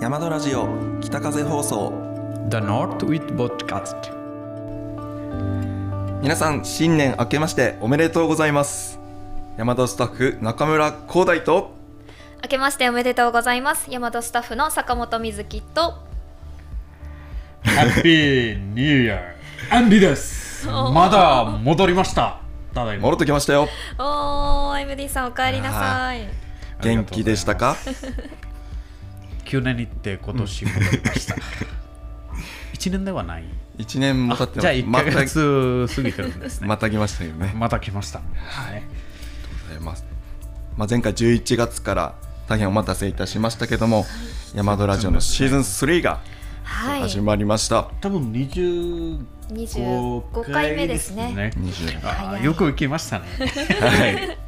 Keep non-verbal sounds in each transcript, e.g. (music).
山田ラジオ北風放送。The North with Podcast 皆さん新年明けましておめでとうございます。山田スタッフ中村光大と。明けましておめでとうございます。大和スタッフの坂本瑞希と。Happy New Year. アンディですまだ戻りました。ただいま。戻ってきましたよ。おー MD さんお帰りなさい。元気でしたか？9年行って今年戻りました。1年ではない？一年も経ってじゃあ1またヶ月過ぎてるんですね。また来ましたよね。また来ました。はい。ございます、まあ、前回11月から大変お待たせいたしましたけども山田ラジオのシーズン3がはい。始まりました、多分25 25回目ですね。20よく行きましたね。はい。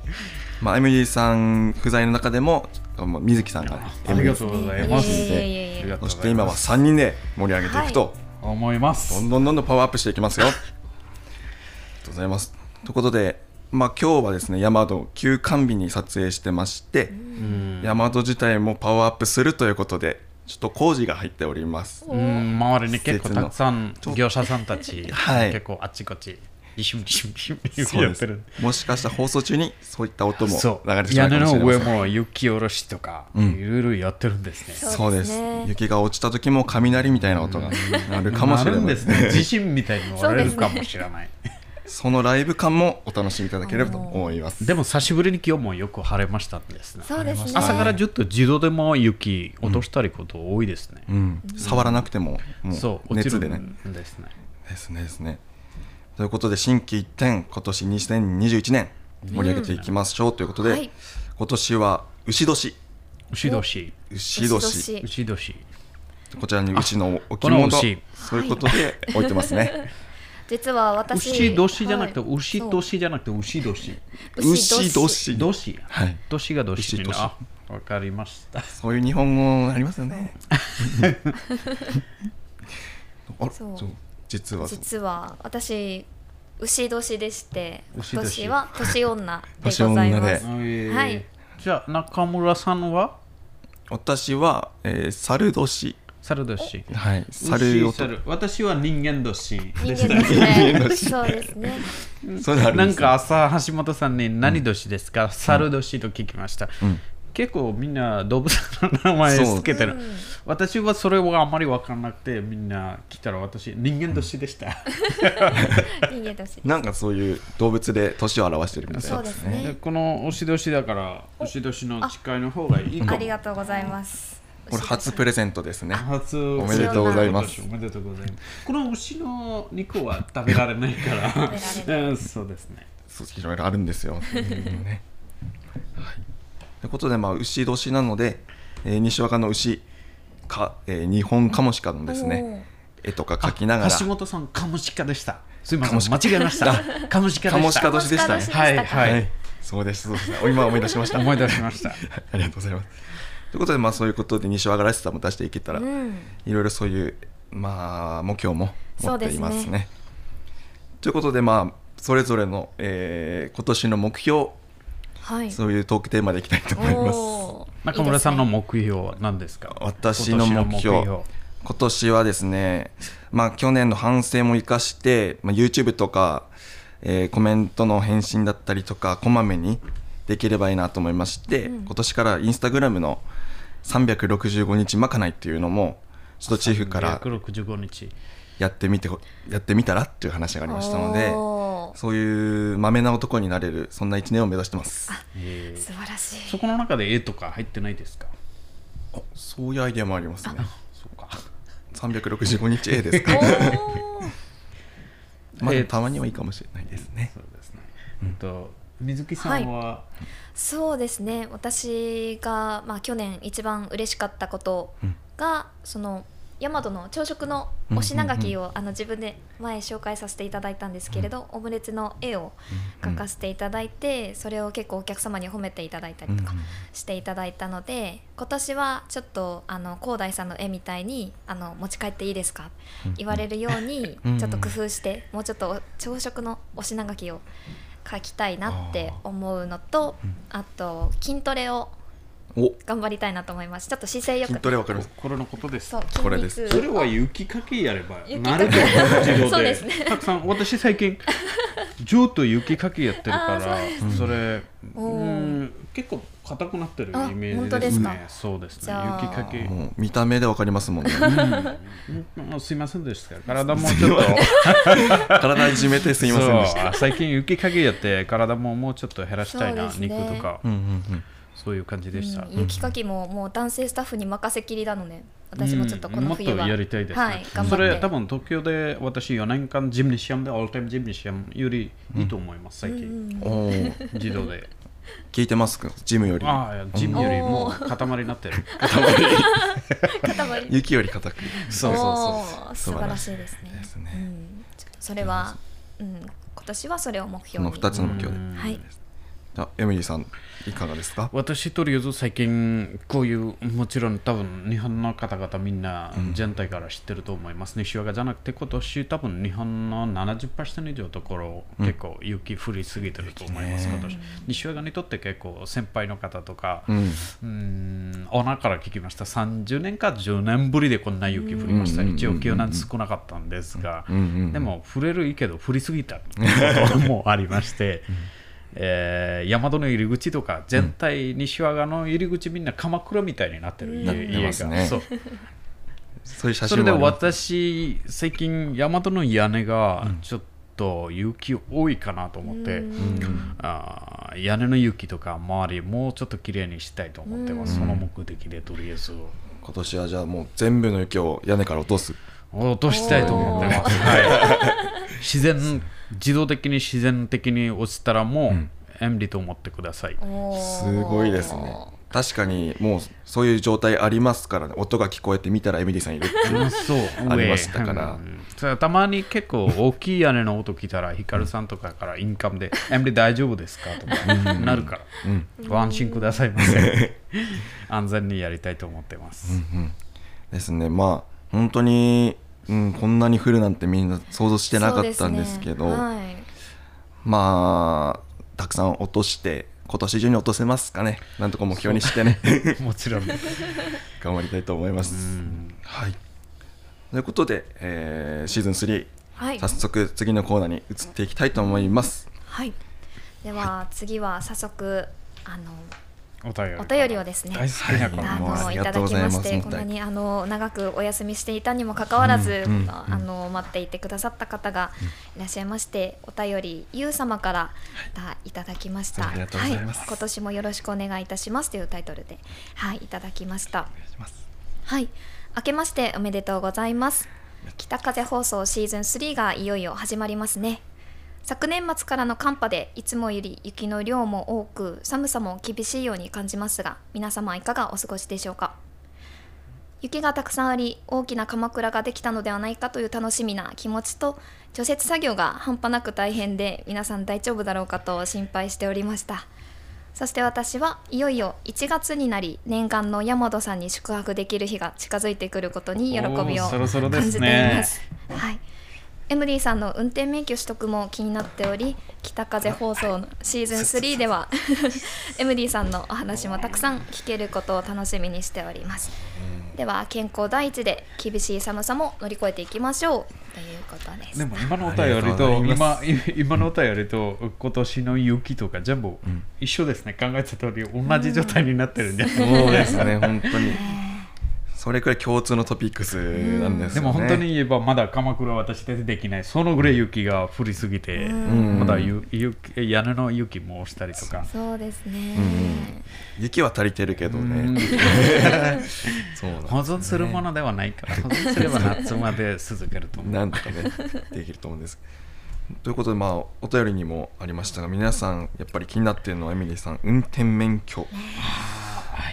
まあ、MD さん不在の中でも水木さんがありがとうございます。いえいえいえいえ。ありがとうございます。そして今は3人で盛り上げていくと、思います。どんどんどんどんパワーアップしていきますよ。ありがとうございます。ということで、まあ、今日はですね、ヤマト休館日に撮影してまして、うん。ヤマト自体もパワーアップするということで、ちょっと工事が入っております。うん。周りに結構たくさん業者さんたち、はい。結構あっちこっち一瞬一瞬一そうです。瞬やってる。もしかしたら放送中にそういった音もそう。流れてしま屋根うかもしれの上ません。も雪下ろしとか、うん。いろいろやってるんですね。そうそうです。ですね雪が落ちた時も雷みたいな音が鳴るかもしれないですね地震みたいに割れるかもしれない。そのライブ感もお楽しみいただければと思います。でも久しぶりに今日もよく晴れましたんですね。そうですね。朝からずっと自動でも雪落としたりこと多いですね、うん、触らなくてももそうう落ちる熱でね。んですね。ですねですね。ということで新規一点今年2021年盛り上げていきましょうということで、はい。今年は牛年。牛年。牛年。牛牛年。こちらに牛の置物。牛。そういうことで置いてますね。(laughs) 実は私牛年じゃなくて、はい。牛年じゃなくて牛年。牛牛年。年はい。年が年に牛年。あわかりました。そういう日本語ありますよね。(laughs) (laughs) あらそう。そう実は。実は私牛年でして今牛年。年は年女で年ございま (laughs) 女すで。はい。じゃあ中村さんは？私は、えー、猿年。猿年。はい。猿を牛猿。私は人間年。人で間したですねそうですね。そなんですね。か朝橋本さんに何年ですか、猿年と聞きました、うん結構みんな動物の名前つけてる、うん。私はそれはあまり分からなくてみんな来たら私人間年でした、人間年 (laughs) なんかそういう動物で年を表してるみたいそうなですね。でこの牛年だから牛年の誓いの方がいいありがとうございます。これ初プレゼントですね。初。おめでとうございます。おめでとうございます。この牛の肉は食べられないから。食べられうん (laughs) そうですね。そういろいろあるんですよ。(laughs) ね。はい、ということで、まあ、牛年なので、えー西若の牛か、えー日本カモシカのですね絵とか描きながら。橋本さんカモシカでした。すいません間違えました。カモシカでした。カモシカ年でしたね。はい。はい、そうですそうです。今思い出しました。思い出しました。(laughs) ありがとうございます。ということで、まあ、そういうことで西若らしさも出していけたら、うん。いろいろそういう、まあ、目標も持っていますね。そうですということで、まあ、それぞれの、えー今年の目標はい。そういうトークテーマでいきたいと思います。中村さんの目標は何ですか？私の目標。今年はですね、まあ、去年の反省も生かして、まあ、YouTube とか、えーコメントの返信だったりとかこまめにできればいいなと思いまして、うん。今年からインスタグラムの365日まかないっていうのもちょっとチーフから165日。やってみてやってみたらっていう話がありましたのでそう。いうまめな男になれるそんな一年を目指してます。えー素晴らしい。そこの中で絵とか入ってないですか？あそういうアイデアもありますね。そうか。365日 A ですか (laughs) まあたまにはいいかもしれないですね。そうですね、えっと水木さんは、そうですね。私が、まあ、去年一番嬉しかったことが、その大和の朝食のお品書きを、あの自分で前紹介させていただいたんですけれど、オムレツの絵を描かせていただいて、それを結構お客様に褒めていただいたりとかしていただいたので今年はちょっとあの広大さんの絵みたいにあの持ち帰っていいですか、言われるようにうんちょっと工夫して、もうちょっとお朝食のお品書きを描きたいなって思うのと、あと筋トレをお頑張りたいなと思います。ちょっと姿勢よく。筋トレわかります。これのことです。これです。それは雪かきやれば雪なると思う自動でそうですね。たくさん私最近 (laughs) ずっと雪かきやってるからそれうん。結構硬くなってるイあメー本ジですねそうですね。雪かき。もう見た目でわかりますもんね。うん。(laughs) すいませんでした。体もちょっと。(laughs) 体いじめてすいませんでした。最近雪かきやって体ももうちょっと減らしたいな、肉とか、うんうんうんそういう感じでした、うん雪かきももう男性スタッフに任せきりなので私もちょっとこの冬は、うんもっとやりたいですね、はい頑張って。それ多分東京で私4年間ジムニシアムでオールタイムジムニシアムよりいいと思います、最近、うん。自動で。聞いてますか？ジムより。ああジムよりも塊になってる。(laughs) 塊。雪より硬く。そうそうそう。素晴らしいですね。ですね。うん、それは、うん、今年はそれを目こ標に。の2つの目標で。うん。はいあエミリーさんいかがですか？私とりあえず最近こういうもちろん多分日本の方々みんな全体から知ってると思います、西和賀じゃなくて今年多分日本の70%以上のところ、結構雪降りすぎてると思います、今年。西和賀にとって結構先輩の方とか、うん。うーん、オーナーから聞きました。30年か10年ぶりでこんな雪降りました。うん。一応、去年少なかったんですが、うん。うん。でも、降れるいいけど、降りすぎたこともありまして、えー、大和の入り口とか、全体、西和賀の入り口、みんな鎌倉みたいになってる、なって家ますね。そう。そういう写それで私、最近、大和の屋根がちょっと雪多いかなと思って、うん。あー屋根の雪とか周りもうちょっと綺麗にしたいと思ってます、うん。その目的でとりあえず。今年はじゃあもう全部の雪を屋根から落とす。落としたいと思ってます、はい、自然自動的に自然的に落ちたらもう遠慮と思ってください、すごいですね。確かにもうそういう状態ありますからね。音が聞こえてみたらエミリーさんいるっていう。うんそう。(laughs) ありましたから。うん。たまに結構大きい屋根の音聞いたらヒカルさんとかからインカムで「(laughs) 遠慮大丈夫ですか?」とかなるから、ご安心くださいませ。(laughs) 安全にやりたいと思ってます、ですね。まあ本当に、うん、こんなに降るなんてみんな想像してなかったんですけどね。はい。まあたくさん落として今年中に落とせますかね。なんとか目標にしてね。(laughs) もちろん。(laughs) 頑張りたいと思います、はい。ということで、えーシーズン3、はい。早速次のコーナーに移っていきたいと思います。はい。では次は早速あのお便りお便りをですね。大好きなこはい。あのいただがとうございきましてこんなにあの長くお休みしていたにもかかわらず、うんうんあの待っていてくださった方がいらっしゃいまして、お便りゆう様からいただきました、ありがとうございます。はい、今年もよろしくお願いいたしますというタイトルではいいただきました。お願いします。はい。明けましておめでとうございます。北風放送シーズン3がいよいよ始まりますね昨年末からの寒波でいつもより雪の量も多く寒さも厳しいように感じますが皆様いかがお過ごしでしょうか？雪がたくさんあり大きな鎌倉ができたのではないかという楽しみな気持ちと除雪作業が半端なく大変で皆さん大丈夫だろうかと心配しておりましたそして私はいよいよ1月になり念願の山戸さんに宿泊できる日が近づいてくることに喜びを感じていすねます。はい。エムリーさんの運転免許取得も気になっており北風放送のシーズン3では (laughs) エムリーさんのお話もたくさん聞けることを楽しみにしております。では健康第一で厳しい寒さも乗り越えていきましょう。ということです。でも今のお便りと今今のお便りと今年の雪とか全部一緒ですね、考えた通り同じ状態になってるんじゃない、そうですね本当にそれくらい共通のトピックスなんですよね。でも本当に言えばまだ鎌倉は私たちできない。そのぐらい雪が降りすぎて、ん。まだゆ雪屋根の雪もしたりとか。そうですね、雪は足りてるけどうん。ね (laughs) そうなんです保存するものではないから保存すれば夏まで続けると思う。なんとかねできると思うんです。ということでまあお便りにもありましたが皆さんやっぱり気になっているのはエミリーさん運転免許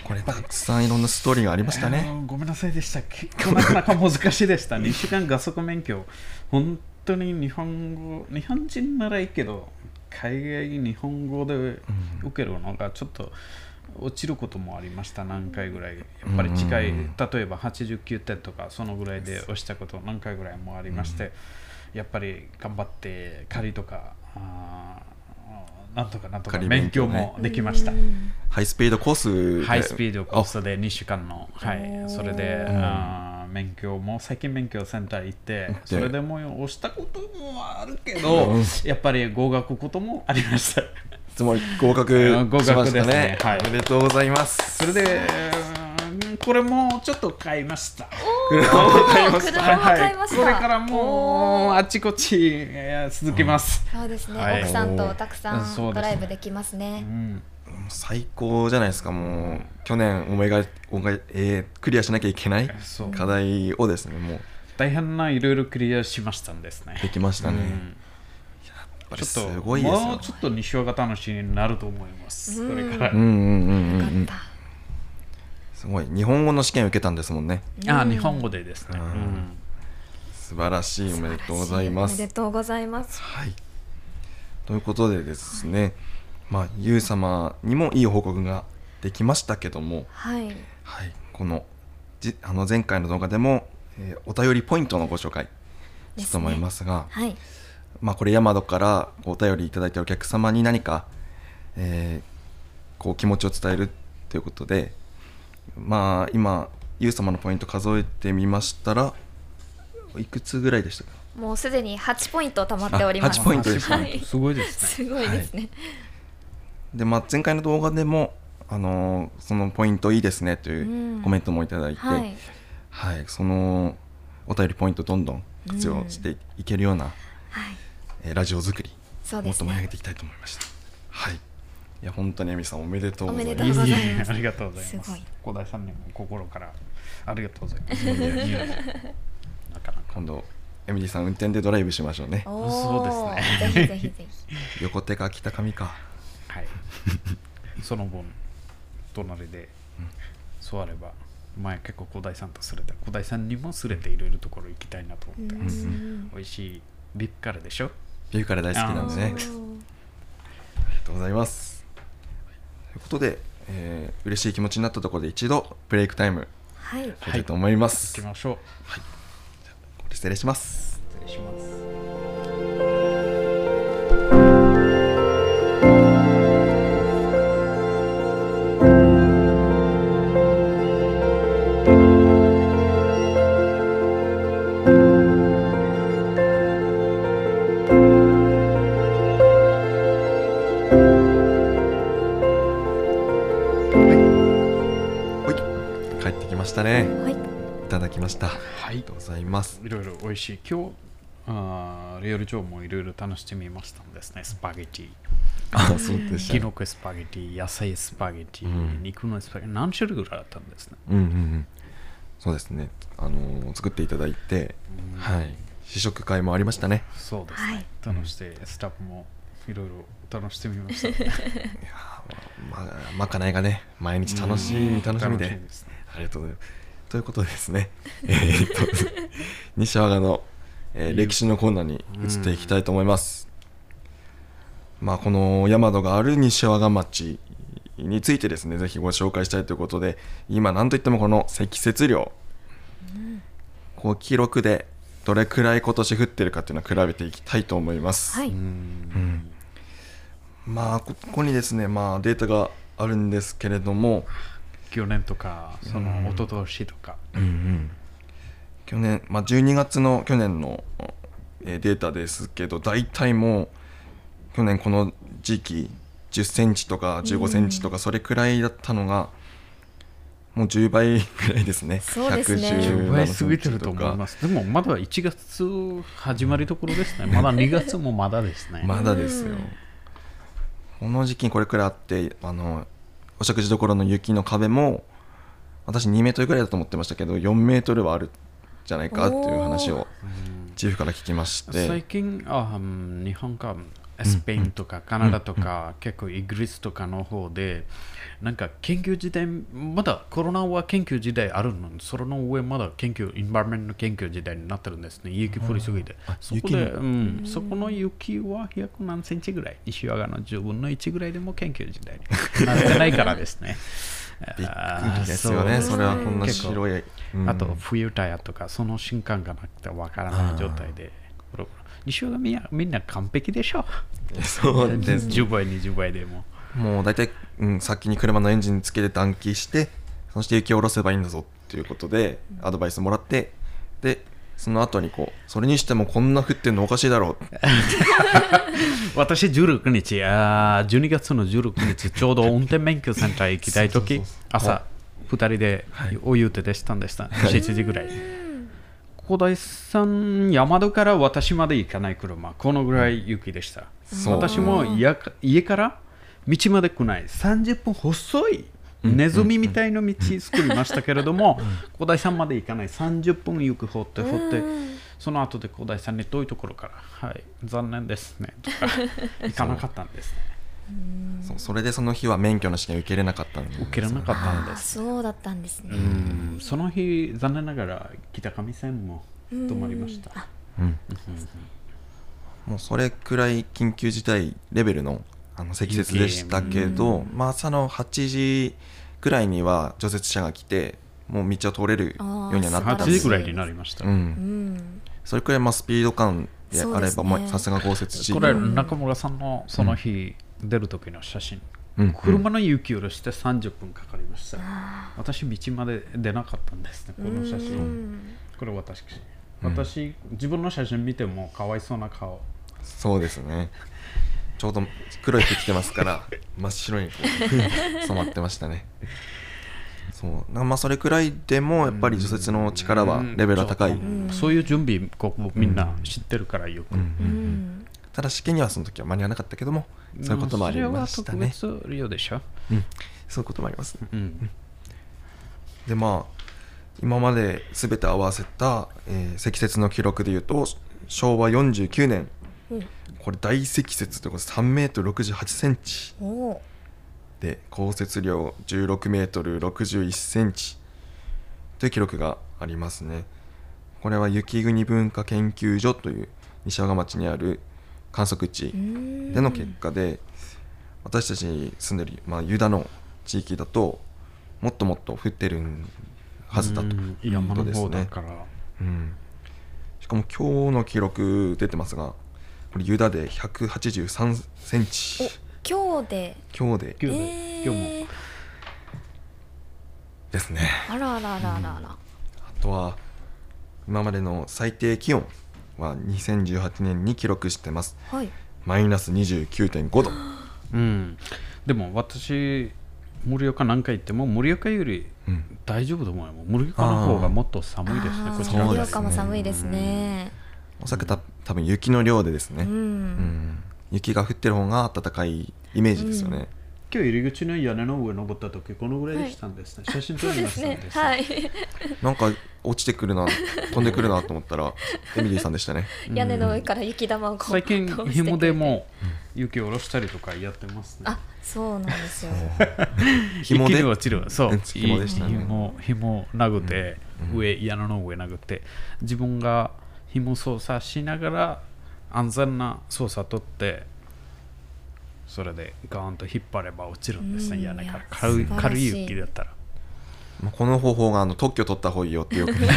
これたくさんいろんなストーリーがありましたあねのごめんなさいでした。結構なかなか難しいでした2週間加速免許本当に日本語日本人ならいいけど海外日本語で受けるのがちょっと落ちることもありました。何回ぐらい。やっぱり近い、うん。例えば89点とかそのぐらいで押したこと何回ぐらいもありまして、やっぱり頑張って仮とかあーなんとかなんとか仮勉勉強ね強もできました、うんハイスピードコースで。ハイスピードコースで2週間の、はい、それで、あー免許も最近免許センター行って、それでも押したこともあるけど、やっぱり合格こともありました。つまり合格うん合格しましたですね。ねはい。おめでとうございます。それで、うんこれもちょっと買いました。車を買いました車も買いました。これからもうあちこちえー続きます。そうですね、はい奥さんとたくさんドライブできますね。うん。最高じゃないですか。もう去年思いがおがえークリアしなきゃいけない課題をですねもう。大変ないろいろクリアしましたんですね。できましたね、うん。やっぱりすちょっとごいですよ。もうちょっと西尾が楽しみになると思います。うん。これから。うんうんうんうんうん。よかっすごい。日本語の試験受けたんですもんね。あ、うん。日本語でですね。素晴らしい。おめでとうございまおめですとうございます。はい。ということでですね。まあゆう様にもいい報告ができましたけども。はい。はい。このじあの前回の動画でも、えーお便りポイントのご紹介。したと思いますが。はい。まあ、これヤマドからお便りいただいたお客様に何か、えーこう気持ちを伝えるということでまあ今ユウ様のポイント数えてみましたらいくつぐらいでしたか？もうすでに8ポイント貯まっております。あ8ポイントですね。はい。すごいですね。すごいですね、で、まあ、前回の動画でも、あのーそのポイントいいですねといううんコメントもいただいて、ははい。い、そのお便りポイントどんどん活用していけるような、はい。えーラジオ作りそうですもっと盛り上げねていきたいと思いました。はい、いや本当にエミさんおめでとうございおめま。ですとうございますいえいえありがとうございますすごい。小田さんにも心からありがとうございます。今度エミリーさん運転でドライブしましょうね。そうですねぜひぜひぜひ横手か北上か。はい。その分、隣で座れば、前結構小田さんとすれて、小田さんにもすれていろいろところ行きたいなと思ってます。うん美味しいビップからでしょ？ビューから大好きなんでね。ありがとうございます。ということで、えー嬉しい気持ちになったところで一度ブレイクタイムはいいきたいと思います。行きましょう。これ失礼します。失礼します。はいりがとうございます。いろいろ美味しい。今日、あーリアル上もいろいろ楽してみましたんですね。スパゲティ。あ、そうでしたね。キノコスパゲティ、野菜スパゲティ、うん肉のスパゲティ、何種類ぐらいあったんですね？うんうんうん。そうですね。あのー作っていただいて、うんはい。試食会もありましたね。そうですはいね。楽して、スタッフもいろいろ楽してみました。いやーまままかないがね、毎日楽しみ、うん楽しみで。ねありがとうございます。ということでですね、(laughs) えーっと、(laughs) 西和賀の、えー歴史のコーナーに移っていきたいと思います。まあ、この山戸がある西和賀町についてですね、ぜひご紹介したいということで、今、なんといってもこの積雪量、こう記録でどれくらい今年降ってるかっていうのを比べていきたいと思います。はい。うん。まあ、こここにですね、まあ、データがあるんですけれども、去年とか、その一昨年とか。うんうん、去年、まあ、12月の去年のえーデータですけど大体もう去年この時期10センチとか15センチとかそれくらいだったのがもう10倍ぐらいですねそうですね10 117倍過ぎてると思います。でもまだ1月始まりところですね。まだ2月もまだですね。(laughs) まだですようんこの時期にこれくらいあってあのお食事処の雪の壁も私2メートルぐらいだと思ってましたけど4メートルはあるんじゃないかっていう話をチーフから聞きまして。最近あ、うん日本かスペインとかカナダとか、結構イギリスとかの方でなんか研究時代まだコロナは研究時代あるのにそれの上まだ研究インバーメントの研究時代になってるんですね。雪降りすぎて。あそこで、そこの雪は100何センチぐらい西和賀の10分の1ぐらいでも研究時代になってないからですね。(laughs) びっくりですよねそれはこんな結構白い、うん。あと冬タイヤとかその瞬間がなくてわからない状態で西尾がみんなみんな完璧でしょ。そうです10倍20倍でも。もう大体、うん、先に車のエンジンつけて暖気してそして雪を下ろせばいいんだぞっていうことでアドバイスもらってでその後にこうそれにしてもこんな降ってんのおかしいだろう。(laughs) 私16日あー12月の16日ちょうど運転免許センター行きたい時朝2人ではい。お湯手でしたんでした、7時ぐらい小田井さん山戸から私まで行かない車このぐらい雪でした。私も家か家から道まで来ない。30分細いネズミみたいな道作りましたけれども小田井さんまで行かない。30分雪掘って掘ってその後で小田井さんに遠いところからはい残念ですねとか (laughs) 行かなかったんですねそうそれでその日は免許の試験受けれなかったんです。受けれなかったんです。そうだったんですね。うん。その日残念ながら北上線も止まりました。あうん。もうそれくらい緊急事態レベルのあの積雪でしたけど、まあ、朝の8時くらいには除雪車が来てもう道を通れるようにはなってた8んです。時ぐらいになりました、う、うん。んそれくらいまあスピード感であれば、さすが豪雪地。これ中村さんのその日出る時の写真、うん。車の雪下ろして30分かかりました、私道まで出なかったんですねこの写う真ん。これ私。私、自分の写真見てもかわいそうな顔。そうですね。ちょうど黒い服着てますから (laughs) 真っ白に染まってましたね。そう。なまあそれくらいでもやっぱり除雪の力はレベルは高い、うん。そう。いう準備ここみんな知ってるからよく、うん。うんただ試験にはその時は間に合わなかったけどもそういうこともありましたね。それは特別量でしょ、うん。そういうこともありますね。うん。でまあ今まで全て合わせた、えー積雪の記録でいうと昭和49年。うん。これ大積雪ということで3メートル68センチ。で降雪量16メートル61センチ。という記録がありますね。これは雪国文化研究所という西和賀町にある観測地うん。での結果で私たち住んでる、まあ、ユダの地域だともっともっと降ってるはずだと。うん。山の方だから、うん、しかも今日の記録出てますがこれユダで183センチ。今日で？今日で。今日で。えー。今日も。ですね。あらあらあらあら。あらあとは今までの最低気温は2018年に記録してます。はい。マイナス29.5度。うん、でも私盛岡何回行っても盛岡よりうん。大丈夫と思うよ。盛岡の方がもっと寒いですね盛岡も寒いですね。おそらくた多分雪の量でですね、ううん。ん雪が降ってる方が暖かいイメージですよね、今日入り口の屋根の上登った時このぐらいでしたんですね、写真撮りましたんです、はい。(laughs) なんか落ちてくるな飛んでくるなと思ったら (laughs) エミリーさんでしたね。屋根の上から雪玉をこう最近紐でも雪下ろしたりとかやってますね。あそうなんですよ。(laughs) 紐で？落ちる。そう。うん紐でしたね。紐紐殴って、うん。上屋根の上殴って自分が紐操作しながら安全な操作取ってそれでガーンと引っ張れば落ちるんですね。うん。屋根から。軽い軽い雪だったらまあこの方法があの特許取った方がいいよってよく (laughs) ね。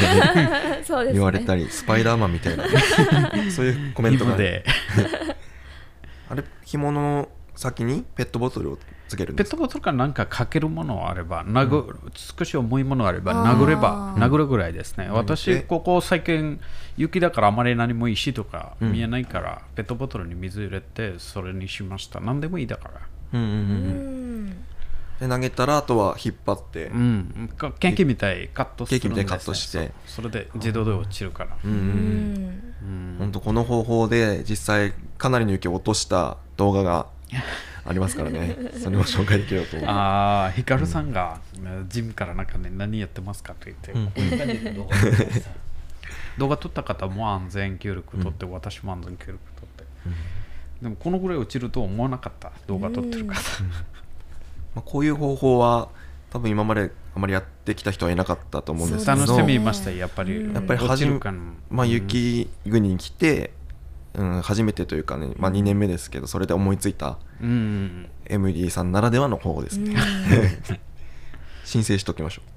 言われたり、スパイダーマンみたいな。(laughs) そういうコメントが紐で。(laughs) あれ紐の先にペットボトルをつけるんです。かペットボトルかなんかかけるものあれば、殴少し重いものあれば殴れば殴るぐらいですね。うん。私、ここ最近雪だからあまり何も石とかうん。見えないから、ペットボトルに水入れてそれにしました。何でもいいだから。ううんうんうん。うん。んで投げたらあとは引っ張って、うん、かケーキみたいカットするんです、ね、ケーキみたいにカットして。それで自動で落ちるから。うんううん。ん。うん。本当この方法で実際かなりの雪を落とした動画がありますからね。それを紹介できるとああ、ヒカルさんが、ジムから中で何やってますかと言って、うん。こういう感じで動画撮った動画撮った方も安全協力取って、私も安全協力取って、でもこのぐらい落ちると思わなかった。動画撮ってる方、まあ、こういう方法は多分今まであまりやってきた人はいなかったと思うんですけど。楽しみましたやっぱり、うん。やっぱり落初めまあ、雪国に来て、うん、初めてというかね、まあ、2年目ですけどそれで思いついたうん、うんエムリーさんならではの方法です。ね、(laughs) 申請しておきましょう。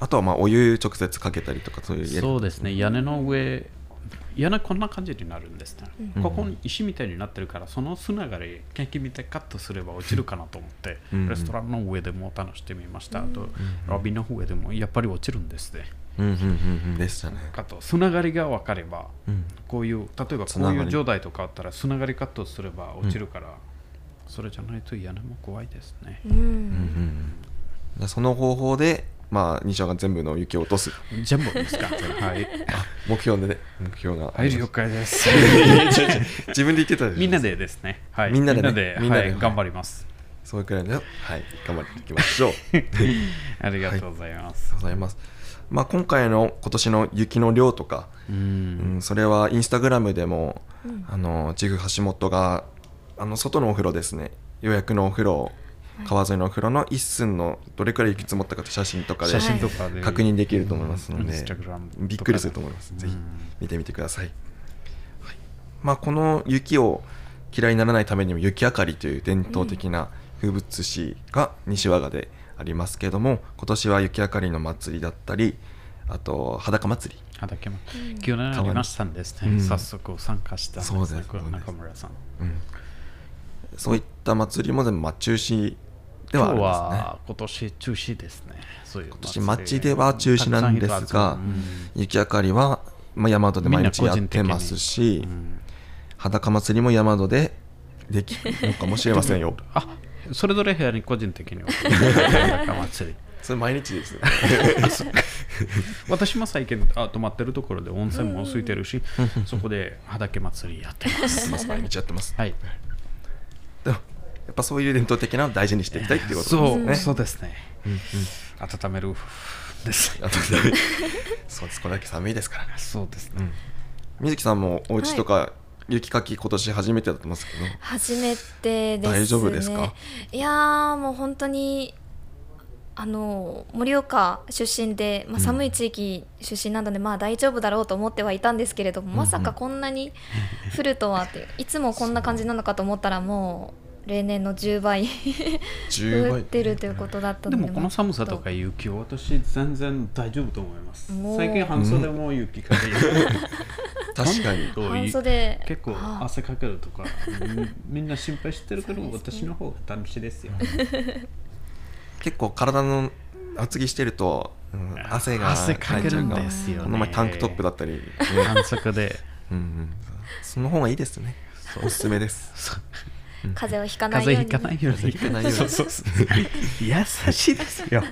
あとはまあお湯直接かけたりとかそういうそうですね。屋根の上嫌なこんな感じになるんですね、うん。ここに石みたいになってるからその砂がりケーキみたいにカットすれば落ちるかなと思って、うん。レストランの上でも試してみました、あとロビーの上でもやっぱり落ちるんですねでしたねあと砂がりが分かればこういう例えばこういう状態とかあったら砂がりカットすれば落ちるから、それじゃないと屋根も怖いですねうんその方法でまあ西尾が全部の雪を落とす全部ですかはい目標でね目標がはい了解です自分で言ってたでしょみんなでですねはいみんなでねみんなで、頑張りますそういうくらいのはい頑張っていきましょうありがとうございます、ございます。まあ、今回の今年の雪の量とか、ううんん、それはインスタグラムでも、あのジグ橋本があの外のお風呂ですね。予約のお風呂川沿いのお風呂の一寸のどれくらい雪積もったかと写真とかで確認できると思いますので、インスタグラムとかで。びっくりすると思います。ぜひうん見てみてください。はい。まあ、この雪を嫌いにならないためにも雪明かりという伝統的な風物詩が西和賀でありますけれども今年は雪明かりの祭りだったりあと裸祭り。畑も去年ありましたんですね、うん。早速参加したんですそうです中村さん。うん、そういった祭りも全部まあ中止ではありますね。は今年中止ですね。そういう今年町では中止なんですがたくさん雪明かりは、まあ、大和で毎日やってますし、うんうん。裸祭りも大和でできるのかもしれませんよ。(laughs) あそれぞれ部屋に個人的に裸 (laughs) 祭りそれ毎日ですね。(laughs) 私も最近あ泊まってるところで温泉も空いてるし、そこで裸祭りやってます。毎日やってます。はい。でもやっぱそういう伝統的なのを大事にしていきたいっていうことそう、ですね。そうですね。うんうん温めるです。そうですこれだけ寒いですから。そうですね。うん水木さんもお家とか雪かき今年初めてだと思いますけど、初めてですね。大丈夫ですか？いやーもう本当にあの盛岡出身で、まあ、寒い地域出身なので、まあ大丈夫だろうと思ってはいたんですけれども、まさかこんなに降るとはっていつもこんな感じなのかと思ったらもう例年の10倍。10倍。降ってるということだったので。でもこの寒さとか雪は私全然大丈夫と思います。最近半袖も雪かけ確かに。(laughs) と半袖。結構あ。汗かけるとかみ (laughs) みんな心配してるけど私の方が楽しいですよ。(laughs) 結構体の厚着してると、うん汗が汗かけるんですよね。この前タンクトップだったり、ね半袖で。うんうん、その方がいいですね。おすすめです風邪をひかないように風邪ひかないように。風邪ひかないように。そうそうそう。優しいですよ。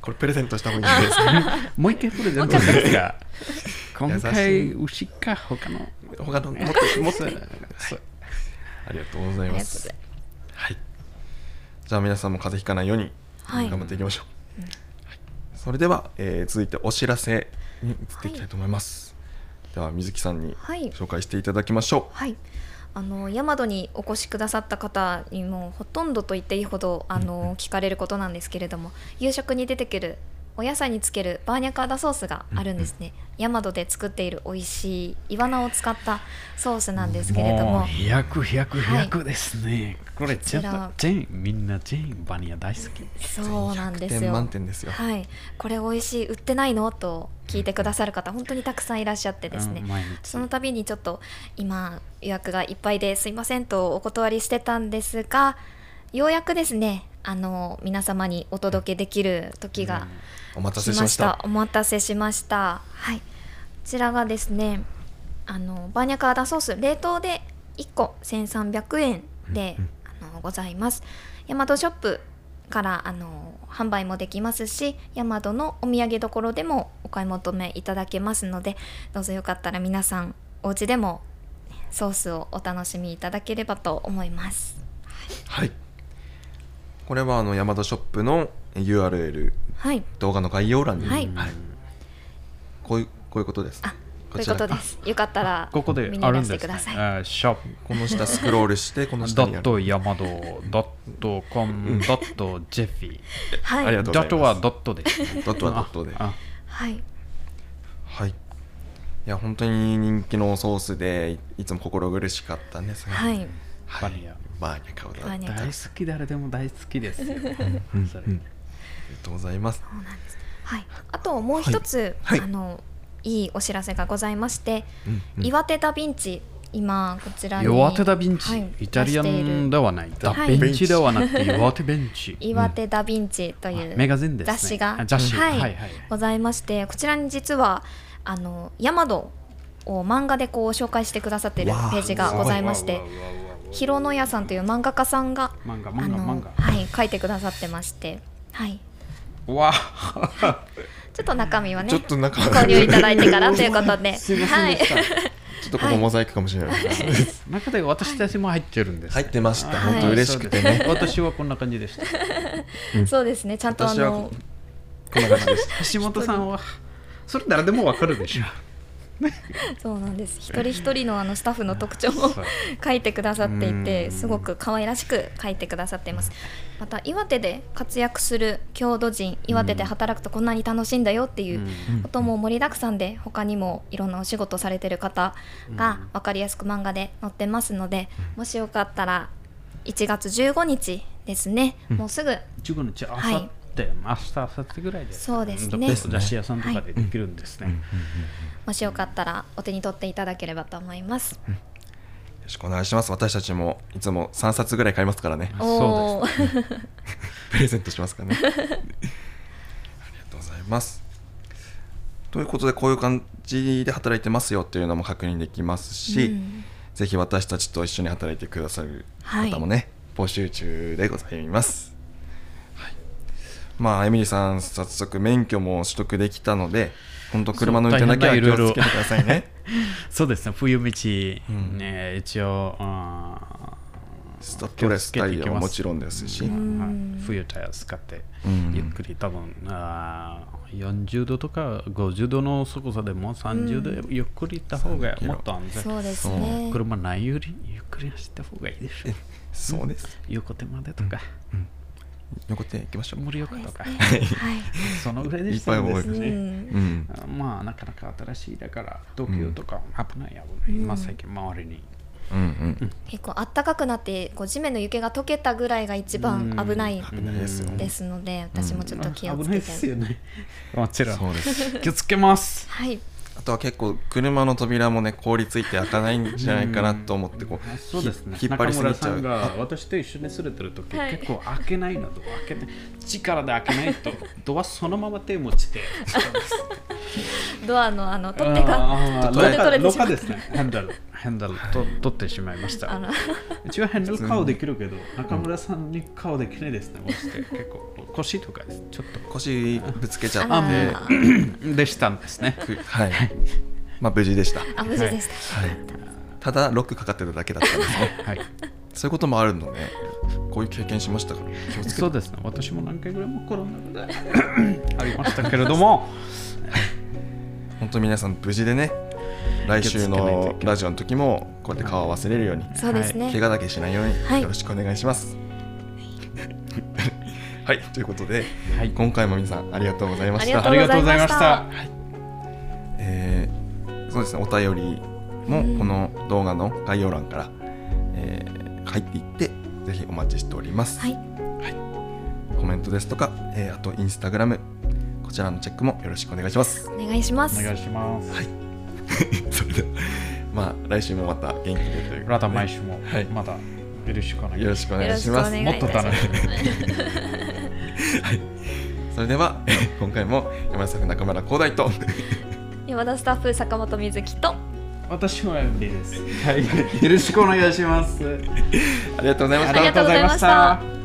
これプレゼントした方がいいですねもう一回プレゼントしますが、(laughs) 今優回しい牛か他の。他のもっともっとありがとうございます。はい。じゃあ皆さんも風邪ひかないようにはい。頑張っていきましょう、はい。それでは、えー続いてお知らせに移っていきたいと思います、では水木さんにはい。紹介していただきましょはい、あのヤマドにお越しくださった方にもほとんどと言っていいほどあの聞かれることなんですけれども夕食に出てくるお野菜につけるバーニャカーダソースがあるんですね、ヤマドで作っている美味しいイワナを使ったソースなんですけれども。う100、100、はい100ですね。これ全部こちら、全員、みんな全員バニラ大好き。そうなんです100点よ満点ですよ。はい、これ美味しい売ってないの？と聞いてくださる方本当にたくさんいらっしゃってですね、うんその度にちょっと今予約がいっぱいですいませんとお断りしてたんですがようやくですねあの皆様にお届けできる時がお待た来せしました。た。お待たせしました。はい。こちらがですねあのバーニャカーダソース。冷凍で1個1300円で、あのございます。ヤマトショップからあの販売もできますしヤマトのお土産どころでもお買い求めいただけますのでどうぞよかったら皆さんお家でもソースをお楽しみいただければと思います。はいこれはあのヤマトショップの URL はい。動画の概要欄に、はい。こういうこういうことですあこういうことです。よかったらここで見に出しあるんですね。てくださいあショップ。この下スクロールしてこの下にある。ドットヤマドドットコムドットジェフィはい。ありがとうドットはドットでドットはドットで。あはい。はい。いや本当に人気のソースでいいつも心苦しかったんですが。はい。はい。バニラバーニャカウダバーニャ大好き誰でも大好きですよ。それうんありがとうございます。そうなんです。はい。あともう一つ、はい。あのいいお知らせがございまして、岩手ダヴィンチ今こちらに岩手ダヴィンチ、はいイタリアンではない。ダはい。ベンチではなくて岩手ベンチ。岩手ダヴィンチというメガゼンですね。雑誌があ雑誌、はい。はいはい。ございましてこちらに実はあのヤマドを漫画でこう紹介してくださっているページがございましてヒロノヤさんという漫画家さんが漫画、あ漫画、漫の画。はい書いてくださってましてはい。わあ。(laughs) ちょっと中身はねちょっと中ご購入いただいてからということで。すいませはいんでした。ちょっとここモザイクかもしれない。です、中で私たちも入ってるんです。入ってました。はい。本当嬉しくてね。私はこんな感じでした。そうですね。ちゃんとあのこんな感じでした。(laughs) 橋本さんは、それ誰でもわかるでしょ。(laughs) そうなんです。一人一人のあのスタッフの特徴も書いてくださっていてうん。すごく可愛らしく書いてくださっています。また岩手で活躍する郷土人岩手で働くとこんなに楽しいんだよっていううん。ことも盛りだくさんで他にもいろんなお仕事されてる方が分かりやすく漫画で載ってますのでもしよかったら1月15日ですね。もうすぐ。15日、あはい。さって、明日、明後日ぐらいです。そうですね。どっか雑誌屋さんとかでできるんですね。もしよかったらお手に取っていただければと思います。よろしくお願いします。私たちもいつも3冊ぐらい買いますからね。おー (laughs) プレゼントしますからね。ありがとうございます。ということでこういう感じで働いてますよっていうのも確認できますし、うん。ぜひ私たちと一緒に働いてくださる方もね、募集中でございます、はい、まあエミリーさん早速免許も取得できたので本当車の運転だけは気をつけてくださいね。(laughs) そうですね、冬道、ん。ね、一応、あスタッドレスタイヤはもちろんですし、ん。はい。冬タイヤ使って、うん。ゆっくり多分、あー40度とか50度の速さでも30度でゆっくり行った方がもっと安全。そうですね。車ないよりゆっくり走った方がいいでしょ。う。そうです。横手までとか、横手行きましょう。盛岡とか、はい。(laughs) そのぐらいでしたいっぱい覚えてうですね。ん。うん。まあなかなか新しいだから東京とか危ない危ない、今最近周りに。うんうん。結構暖かくなってこう地面の雪が溶けたぐらいが一番危ない危ないですよですので私もちょっと気をつ危ないけですよてね。(laughs) もちろん。そうです。気をつけます。はいあとは結構車の扉もね凍りついて開かないんじゃないかなと思ってこうそうですね。ひ引っ張りすぎちゃう。中村さんが私と一緒にすれてる時、はい。結構開けないのドア開けて力で開けないとドアそのまま手持ち (laughs) てドアのあの取っ手が取れ取れて廊しまですね。ヘンドル。ヘンドル。と取ってしまいました。あの一応ヘンドル顔できるけど中村さんに顔できないですねもして。結構腰とかです。ちょっ腰ぶつけちゃあってでしたんですね。くはい。まあ無事でした、はあ無事でした、い、た。だロックかかってるだけだったんですね。(laughs) はい。そういうこともあるのでこういう経験しましたか？ら気をつけて。そうですね。私も何回ぐらいもコロナで (coughs) ありましたけれども (laughs) 本当皆さん無事でね来週のラジオの時もこうやって顔を忘れるようにそうですね、怪我だけしないようはい。によろしくお願いします。はい、ということで、はい。今回も皆さんありがとうございました。ありがとうございましありがとうございました。たえーそうですね、お便りもこの動画の概要欄から、えー入っていって、ぜひお待ちしております。はい。コメントですとか、えーあとインスタグラム、こちらのチェックもよろしくお願いします。お願いします。お願いします、はい。(laughs) それでは、まあ来週もまた元気でというまた毎週もはい。またよろしくお願いします。よろしくお願いします。もったと楽しみそれでは (laughs) 今回も山崎中村光大と。山田スタッフ坂本瑞希と。私は MD です、はい、よろしくお願いします。(laughs) ありがとうございました。ありがとうございました